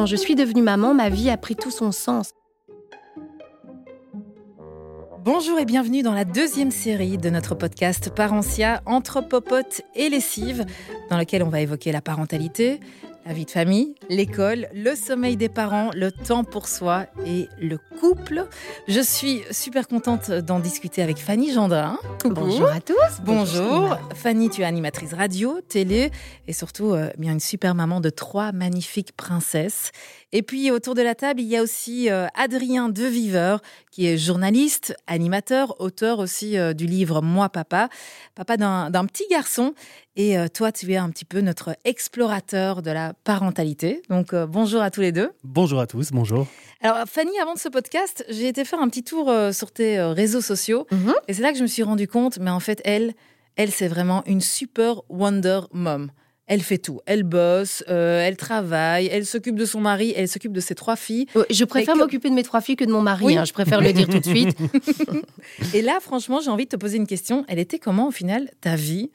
quand je suis devenue maman, ma vie a pris tout son sens. Bonjour et bienvenue dans la deuxième série de notre podcast Parentia, entre popote et lessive, dans lequel on va évoquer la parentalité, la vie de famille, l'école, le sommeil des parents, le temps pour soi et le couple. Je suis super contente d'en discuter avec Fanny Gendrin. Bonjour à tous. Bonjour. Fanny, tu es animatrice radio, télé et surtout euh, bien une super maman de trois magnifiques princesses. Et puis autour de la table, il y a aussi euh, Adrien Deviveur, qui est journaliste, animateur, auteur aussi euh, du livre Moi Papa, papa d'un petit garçon. Et euh, toi, tu es un petit peu notre explorateur de la parentalité. Donc bonjour à tous les deux. Bonjour à tous, bonjour. Alors Fanny, avant de ce podcast, j'ai été faire un petit tour sur tes réseaux sociaux. Mhm. Et c'est là que je me suis rendu compte, mais en fait, elle, elle, c'est vraiment une super Wonder Mom elle fait tout. Elle bosse, euh, elle travaille, elle s'occupe de son mari, elle s'occupe de ses trois filles. Je préfère m'occuper de mes trois filles que de mon mari. Hein, je préfère le dire tout de suite. Et là, franchement, j'ai envie de te poser une question. Elle était comment, au final, ta vie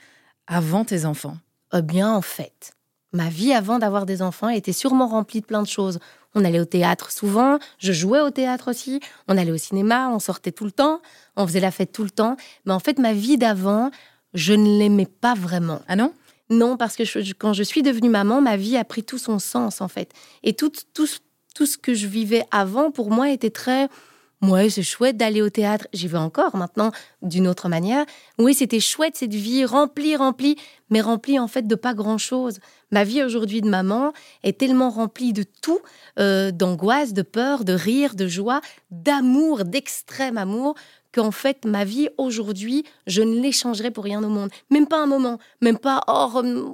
avant tes enfants? Eh bien, en fait, ma vie avant d'avoir des enfants était sûrement remplie de plein de choses. On allait au théâtre souvent, je jouais au théâtre aussi, on allait au cinéma, on sortait tout le temps, on faisait la fête tout le temps. Mais en fait, ma vie d'avant, je ne l'aimais pas vraiment. Ah non? Non, parce que quand je suis devenue maman, ma vie a pris tout son sens, en fait. Et tout, tout, tout ce que je vivais avant, pour moi, était très... Ouais, c'est chouette d'aller au théâtre. J'y vais encore maintenant d'une autre manière. Oui, c'était chouette cette vie remplie, remplie, mais remplie en fait de pas grand-chose. Ma vie aujourd'hui de maman est tellement remplie de tout, euh, d'angoisse, de peur, de rire, de joie, d'amour, d'extrême amour, qu'en fait, ma vie aujourd'hui, je ne l'échangerai pour rien au monde. Même pas un moment. Même pas, oh,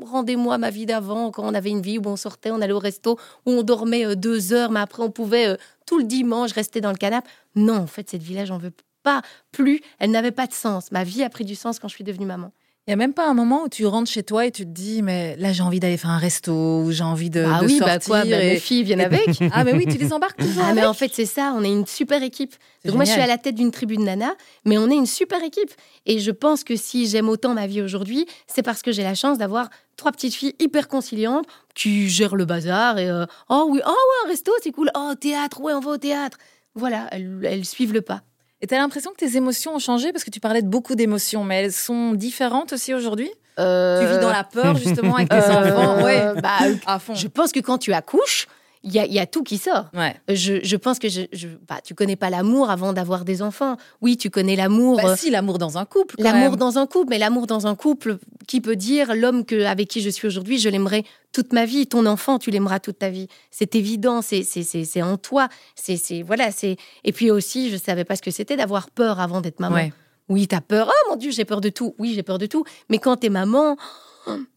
rendez-moi ma vie d'avant, quand on avait une vie où on sortait, on allait au resto, où on dormait euh, deux heures, mais après, on pouvait euh, tout le dimanche rester dans le canapé. Non, en fait, cette vie-là, j'en veux pas plus. Elle n'avait pas de sens. Ma vie a pris du sens quand je suis devenue maman. Il n'y a même pas un moment où tu rentres chez toi et tu te dis, mais là, j'ai envie d'aller faire un resto ou j'ai envie de, ah de oui, sortir. Bah quoi, bah, Mes filles viennent avec. ah, mais oui, tu les embarques toujours. Ah, mais en fait, c'est ça, on est une super équipe. Donc, moi, je suis à la tête d'une tribu de nana, mais on est une super équipe. Et je pense que si j'aime autant ma vie aujourd'hui, c'est parce que j'ai la chance d'avoir trois petites filles hyper conciliantes qui gèrent le bazar et euh, oh oui, oh ouais, un resto, c'est cool. Oh, théâtre, ouais, on va au théâtre. Voilà, elles, elles suivent le pas. Et tu as l'impression que tes émotions ont changé parce que tu parlais de beaucoup d'émotions, mais elles sont différentes aussi aujourd'hui? Euh, Tu vis dans la peur justement avec tes euh, enfants ouais. bah, à fond. Je pense que quand tu accouches, il y a, y a, tout qui sort. Ouais. Je, je, pense que je, je bah, tu connais pas l'amour avant d'avoir des enfants. Oui, tu connais l'amour. Bah, si, l'amour dans un couple. L'amour dans un couple, mais l'amour dans un couple, qui peut dire l'homme que, avec qui je suis aujourd'hui, je l'aimerai toute ma vie. Ton enfant, tu l'aimeras toute ta vie. C'est évident, c'est, en toi. C'est, c'est, voilà, c'est... Et puis aussi, je savais pas ce que c'était d'avoir peur avant d'être maman. Ouais. Oui, tu as peur. Oh mon Dieu, j'ai peur de tout. Oui, j'ai peur de tout. Mais quand tu es maman,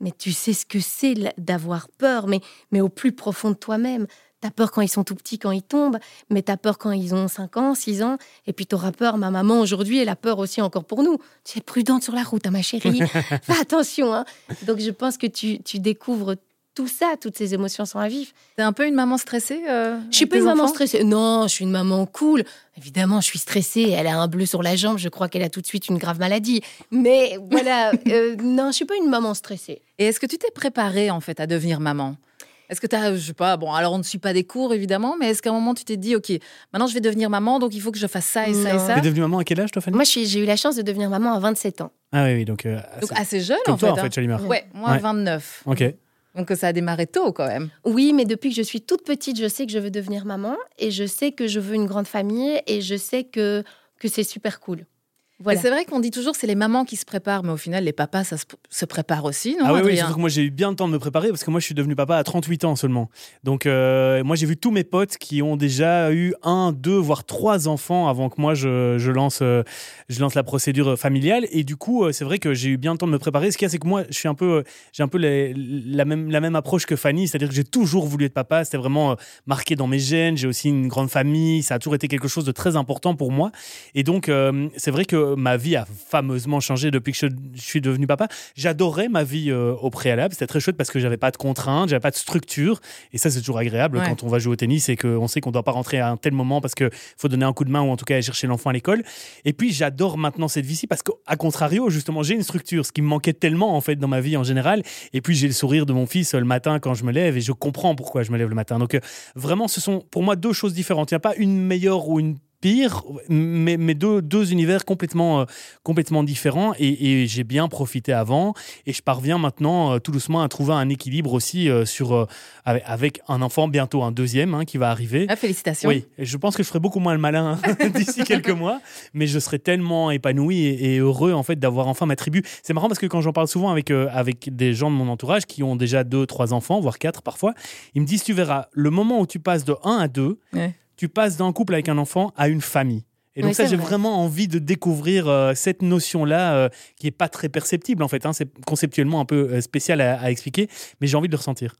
mais tu sais ce que c'est d'avoir peur, mais, mais au plus profond de toi-même. T'as peur quand ils sont tout petits, quand ils tombent, mais t'as peur quand ils ont 5 ans, 6 ans, et puis t'auras peur, ma maman aujourd'hui, elle a peur aussi encore pour nous. Tu es prudente sur la route, hein, ma chérie. Fais attention. Hein. Donc je pense que tu, tu découvres tout ça, toutes ces émotions sont à vif. T'es un peu une maman stressée euh, Je suis pas une maman stressée. Non, je suis une maman cool. Évidemment, je suis stressée. Elle a un bleu sur la jambe. Je crois qu'elle a tout de suite une grave maladie. Mais voilà, euh, non, je suis pas une maman stressée. Et est-ce que tu t'es préparée en fait à devenir maman? Est-ce que tu as, je sais pas, bon, alors on ne suit pas des cours évidemment, mais est-ce qu'à un moment tu t'es dit, ok, maintenant je vais devenir maman, donc il faut que je fasse ça et ça et ça? Tu es devenue maman à quel âge, toi, Fanny Moi, j'ai eu la chance de devenir maman à 27 ans. Ah oui, oui donc. Euh, donc assez jeune Comme en toi, fait. en fait, Chalimar. Ouais, moi Ouais. 29. Ok. Donc ça a démarré tôt quand même. Oui, mais depuis que je suis toute petite, je sais que je veux devenir maman et je sais que je veux une grande famille et je sais que, que c'est super cool. Voilà. C'est vrai qu'on dit toujours c'est les mamans qui se préparent, mais au final les papas ça se, se prépare aussi, non Ah oui, oui, surtout que moi j'ai eu bien le temps de me préparer parce que moi je suis devenu papa à 38 ans seulement. Donc euh, moi j'ai vu tous mes potes qui ont déjà eu un, deux, voire trois enfants avant que moi je, je lance, euh, je lance la procédure familiale. Et du coup euh, c'est vrai que j'ai eu bien le temps de me préparer. Ce qu'il y a c'est que moi je suis un peu, j'ai un peu les- la, même, la même approche que Fanny, c'est-à-dire que j'ai toujours voulu être papa. C'était vraiment marqué dans mes gènes. J'ai aussi une grande famille. Ça a toujours été quelque chose de très important pour moi. Et donc c'est vrai que que ma vie a fameusement changé depuis que je, suis devenu papa. J'adorais ma vie euh, au préalable. C'était très chouette parce que j'avais pas de contraintes, j'avais pas de structure. Et ça, c'est toujours agréable quand on va jouer au tennis et qu'on sait qu'on doit pas rentrer à un tel moment parce qu'il faut donner un coup de main ou en tout cas aller chercher l'enfant à l'école. Et puis, j'adore maintenant cette vie-ci parce qu'à contrario, justement, j'ai une structure, ce qui me manquait tellement en fait dans ma vie en général. Et puis, j'ai le sourire de mon fils le matin quand je me lève et je comprends pourquoi je me lève le matin. Donc, euh, vraiment, ce sont pour moi deux choses différentes. Il n'y a pas une meilleure ou une mais, mais deux, deux, univers complètement, euh, complètement différents. Et, j'ai bien profité avant. Et je parviens maintenant euh, tout doucement à trouver un équilibre aussi euh, sur, avec, un enfant, bientôt un deuxième hein, qui va arriver. Ah, félicitations. Oui, je pense que je ferai beaucoup moins le malin hein, d'ici quelques mois. Mais je serai tellement épanoui et, heureux en fait d'avoir enfin ma tribu. C'est marrant parce que quand j'en parle souvent avec, avec des gens de mon entourage qui ont déjà deux, trois enfants, voire quatre parfois, ils me disent Tu verras, le moment où tu passes de 1 à 2, tu passes d'un couple avec un enfant à une famille. Et donc ça, j'ai vraiment envie de découvrir euh, cette notion-là euh, qui est pas très perceptible en fait. Hein. C'est conceptuellement un peu euh, spécial à, expliquer, mais j'ai envie de le ressentir.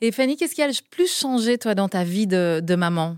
Et Fanny, qu'est-ce qui a le plus changé toi dans ta vie de, maman?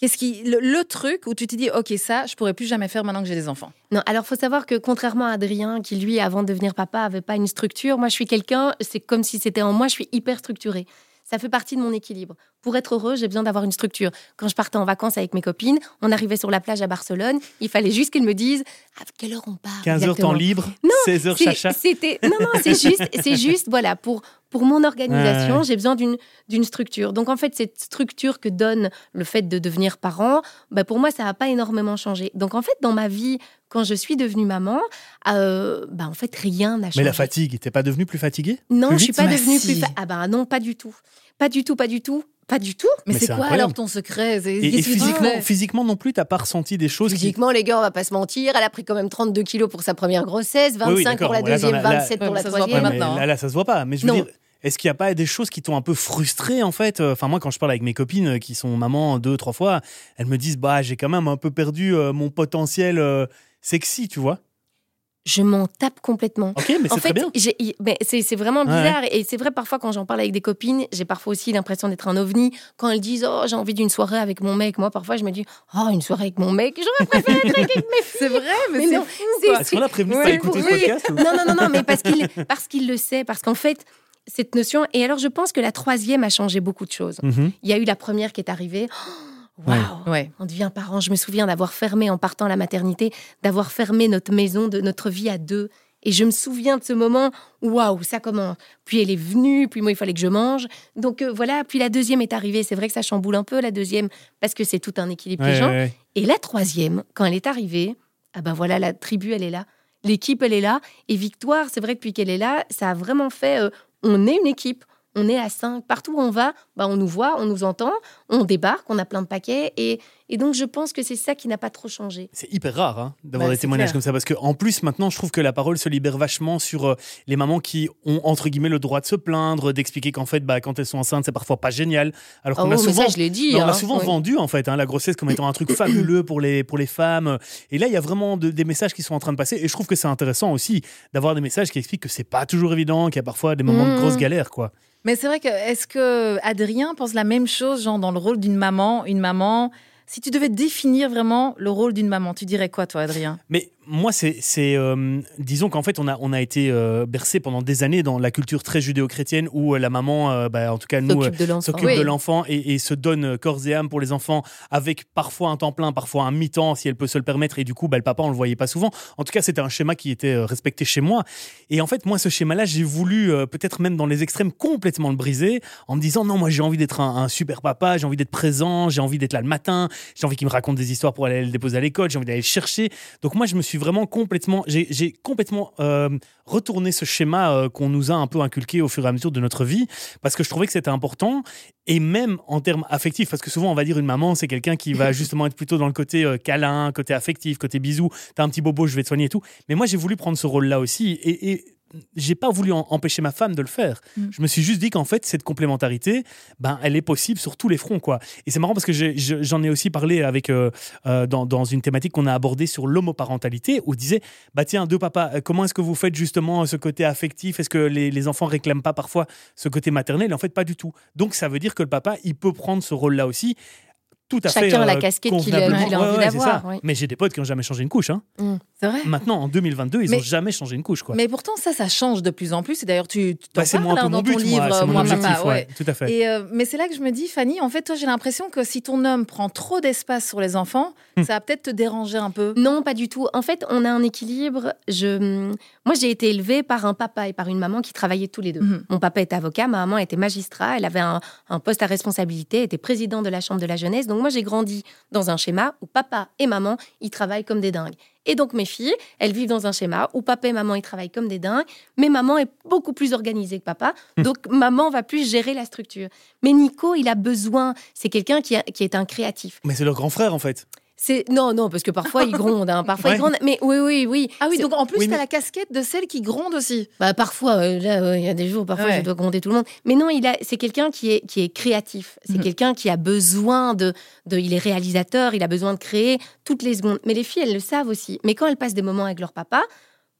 Qu'est-ce qui le, truc où tu te dis ok ça je pourrais plus jamais faire maintenant que j'ai des enfants? Non alors faut savoir que contrairement à Adrien qui lui avant de devenir papa avait pas une structure moi je suis quelqu'un c'est comme si c'était en moi je suis hyper structurée ça fait partie de mon équilibre. Pour être heureux, j'ai besoin d'avoir une structure. Quand je partais en vacances avec mes copines, on arrivait sur la plage à Barcelone, il fallait juste qu'elles me disent à quelle heure on part. 15 heures temps libre, 16 heures chacha. C'était non non, c'est juste c'est juste voilà pour pour mon organisation, j'ai besoin d'une d'une structure. Donc en fait, cette structure que donne le fait de devenir parent, bah, pour moi ça n'a pas énormément changé. Donc en fait, dans ma vie quand je suis devenue maman, euh, bah en fait rien n'a changé. Mais la fatigue, t'es pas devenue plus fatiguée? Non, je suis pas devenue plus. Ah bah non, pas du tout, pas du tout, pas du tout. Pas du tout. Mais, c'est quoi alors ton secret? Et, physiquement, physiquement non plus, t'as pas ressenti des choses Physiquement, les gars, on va pas se mentir. Elle a pris quand même 32 kilos pour sa première grossesse, 25 pour la deuxième, 27 pour la troisième. Maintenant, là, là, ça se voit pas. Mais je veux dire, est-ce qu'il n'y a pas des choses qui t'ont un peu frustré en fait? Enfin moi quand je parle avec mes copines euh, qui sont mamans deux trois fois, elles me disent bah j'ai quand même un peu perdu euh, mon potentiel euh, sexy, tu vois je m'en tape complètement. Ok, mais c'est très bien. C'est vraiment bizarre. Et c'est vrai, parfois, quand j'en parle avec des copines, j'ai parfois aussi l'impression d'être un ovni. Quand elles disent Oh, j'ai envie d'une soirée avec mon mec, moi, parfois, je me dis Oh, une soirée avec mon mec, j'aurais préféré être avec mes C'est vrai, mais, c'est fou. Est-ce qu'on a prévenu de pas écouter ce podcast Non, non, non, non, mais parce qu'il parce qu'il le sait. Parce qu'en fait, cette notion. Et alors, je pense que la troisième a changé beaucoup de choses. Mhm. Il y a eu la première qui est arrivée. Oh, Waouh ouais. On devient parent. Je me souviens d'avoir fermé en partant à la maternité, d'avoir fermé notre maison, de notre vie à deux. Et je me souviens de ce moment, waouh, ça commence. Puis elle est venue, puis moi il fallait que je mange. Donc euh, voilà, puis la deuxième est arrivée. C'est vrai que ça chamboule un peu la deuxième parce que c'est tout un équilibre des gens. Et la troisième, quand elle est arrivée, ah ben voilà, la tribu elle est là, l'équipe elle est là. Et Victoire, c'est vrai que depuis qu'elle est là, ça a vraiment fait. Euh, on est une équipe on est à 5. Partout où on va, bah, on nous voit, on nous entend, on débarque, on a plein de paquets. Et, donc, je pense que c'est ça qui n'a pas trop changé. C'est hyper rare hein, d'avoir des témoignages comme ça. Parce qu'en plus, maintenant, je trouve que la parole se libère vachement sur euh, les mamans qui ont, entre guillemets, le droit de se plaindre, d'expliquer qu'en fait, bah, quand elles sont enceintes, c'est parfois pas génial. Alors qu'on oh, a souvent, je dit, on a hein. souvent vendu, en fait, hein, la grossesse comme étant un truc fabuleux pour les, pour les femmes. Et là, il y a vraiment des messages qui sont en train de passer. Et je trouve que c'est intéressant aussi d'avoir des messages qui expliquent que c'est pas toujours évident, qu'il y a parfois des moments de mmh. grosse galère, quoi. Mais c'est vrai que, est-ce que Adrien pense la même chose, genre dans le rôle d'une maman, une maman? Si tu devais définir vraiment le rôle d'une maman, tu dirais quoi, toi, Adrien? Moi, c'est, euh, disons qu'en fait, on a, on a été euh, bercé pendant des années dans la culture très judéo-chrétienne où euh, la maman, bah, en tout cas nous, s'occupe de l'enfant et, se donne corps et âme pour les enfants, avec parfois un temps plein, parfois un mi-temps si elle peut se le permettre. Et du coup, bah, le papa, on le voyait pas souvent. En tout cas, c'était un schéma qui était respecté chez moi. Et en fait, moi, ce schéma-là, j'ai voulu peut-être même dans les extrêmes complètement le briser en me disant non, moi, j'ai envie d'être un, super papa, j'ai envie d'être présent, j'ai envie d'être là le matin, j'ai envie qu'il me raconte des histoires pour aller le déposer à l'école, j'ai envie d'aller le chercher. Donc moi, je me suis vraiment complètement, j'ai complètement euh, retourné ce schéma euh, qu'on nous a un peu inculqué au fur et à mesure de notre vie, parce que je trouvais que c'était important, et même en termes affectifs, parce que souvent on va dire une maman, c'est quelqu'un qui va justement être plutôt dans le côté euh, câlin, côté affectif, côté bisou, t'as un petit bobo, je vais te soigner et tout. Mais moi, j'ai voulu prendre ce rôle-là aussi, et, et j'ai pas voulu empêcher ma femme de le faire. Mm. Je me suis juste dit qu'en fait, cette complémentarité, ben, elle est possible sur tous les fronts, quoi. Et c'est marrant parce que j'en ai, aussi parlé avec, euh, euh, dans, dans, une thématique qu'on a abordée sur l'homoparentalité, où disait, bah tiens, deux papas, euh, comment est-ce que vous faites justement ce côté affectif? Est-ce que les, les, enfants réclament pas parfois ce côté maternel? En fait, pas du tout. Donc, ça veut dire que le papa, il peut prendre ce rôle-là aussi tout à fait. Chacun la euh, casquette qu'il a- envie Ouais, ouais, c'est d'avoir. Mais j'ai des potes qui n'ont jamais changé une couche. Hein. C'est vrai. Maintenant, en 2022, ils n'ont jamais changé une couche. Quoi. Mais pourtant, ça, ça change de plus en plus. Et d'ailleurs, tu t'en Bah, parles moi hein, mon dans but, ton moi, livre, c'est mon Moi, objectif. Papa, ouais, Tout à fait. Et euh, mais c'est là que je me dis, Fanny, en fait, toi, j'ai l'impression que si ton homme prend trop d'espace sur les enfants, Hmm. ça va peut-être te déranger un peu. Non, pas du tout. En fait, on a un équilibre. Je... Moi, j'ai été élevée par un papa et par une maman qui travaillaient tous les deux. Mhm. Mon papa était avocat, ma maman était magistrat, elle avait un, un poste à responsabilité, était président de la Chambre de la jeunesse. Donc moi, j'ai grandi dans un schéma où papa et maman, ils travaillent comme des dingues. Et donc mes filles, elles vivent dans un schéma où papa et maman, ils travaillent comme des dingues, mais maman est beaucoup plus organisée que papa. Donc maman va plus gérer la structure. Mais Nico, il a besoin, c'est quelqu'un qui, a- qui est un créatif. Mais c'est leur grand frère, en fait. C'est non, non, parce que parfois il gronde, hein, parfois Ouais. il gronde. Mais oui, oui, oui. Ah oui, donc en plus, Oui, tu mais- as la casquette de celle qui gronde aussi. Bah, parfois, euh, là, euh, il y a des jours, parfois Ouais. je dois gronder tout le monde. Mais non, il a, c'est quelqu'un qui est, qui est créatif. C'est Mhm. quelqu'un qui a besoin de, de, il est réalisateur, il a besoin de créer toutes les secondes. Mais les filles, elles le savent aussi. Mais quand elles passent des moments avec leur papa,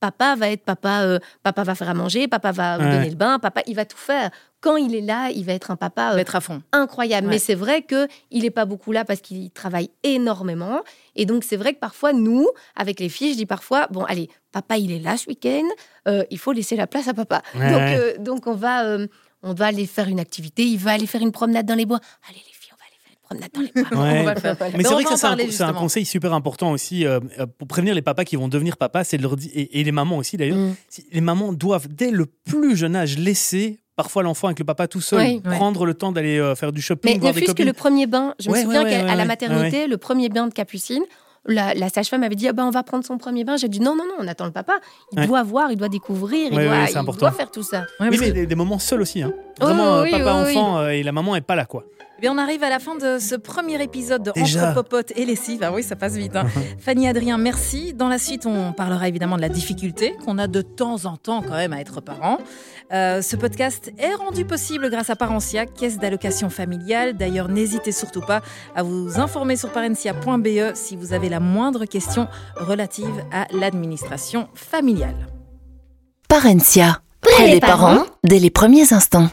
papa va être papa, euh, papa va faire à manger, papa va Ouais. donner le bain, papa, il va tout faire. Quand il est là, il va être un papa euh, être à fond. incroyable. Ouais. Mais c'est vrai que il est pas beaucoup là parce qu'il travaille énormément. Et donc c'est vrai que parfois nous, avec les filles, je dis parfois bon allez, papa il est là ce week-end, euh, il faut laisser la place à papa. Ouais, donc ouais. euh, donc on va euh, on va aller faire une activité. Il va aller faire une promenade dans les bois. Allez les filles, on va aller faire une promenade dans les bois. Ouais. On va le faire. Mais Mais c'est vrai que ça, c'est un, conseil super important aussi euh, pour prévenir les papas qui vont devenir papas, c'est de leur dire, et, et les mamans aussi d'ailleurs, Mm. si- les mamans doivent dès le plus jeune âge laisser parfois l'enfant avec le papa tout seul, Oui. prendre le temps d'aller euh, faire du shopping, Mais ne voir des fût-ce que le premier bain, je me Ouais, souviens ouais, qu'à la ouais, maternité, le premier bain de Capucine, la, la sage-femme avait dit ah ben, on va prendre son premier bain. J'ai dit non, non, non, on attend le papa. Il Ouais. doit voir, il doit découvrir, il, doit, ouais, c'est il important. doit faire tout ça. Oui, mais que- des, des moments seuls aussi. Hein. Oh, Vraiment, euh, oui, papa-enfant euh, et la maman est pas là, quoi. Bien, on arrive à la fin de ce premier épisode de Déjà. Entre Popote et Lessive. Ah oui, ça passe vite. hein. Fanny Adrien, merci. Dans la suite, on parlera évidemment de la difficulté qu'on a de temps en temps quand même à être parent. Euh, ce podcast est rendu possible grâce à Parentia, caisse d'allocation familiale. D'ailleurs, n'hésitez surtout pas à vous informer sur parentia.be si vous avez la moindre question relative à l'administration familiale. Parencia. Près des parents, dès les premiers instants.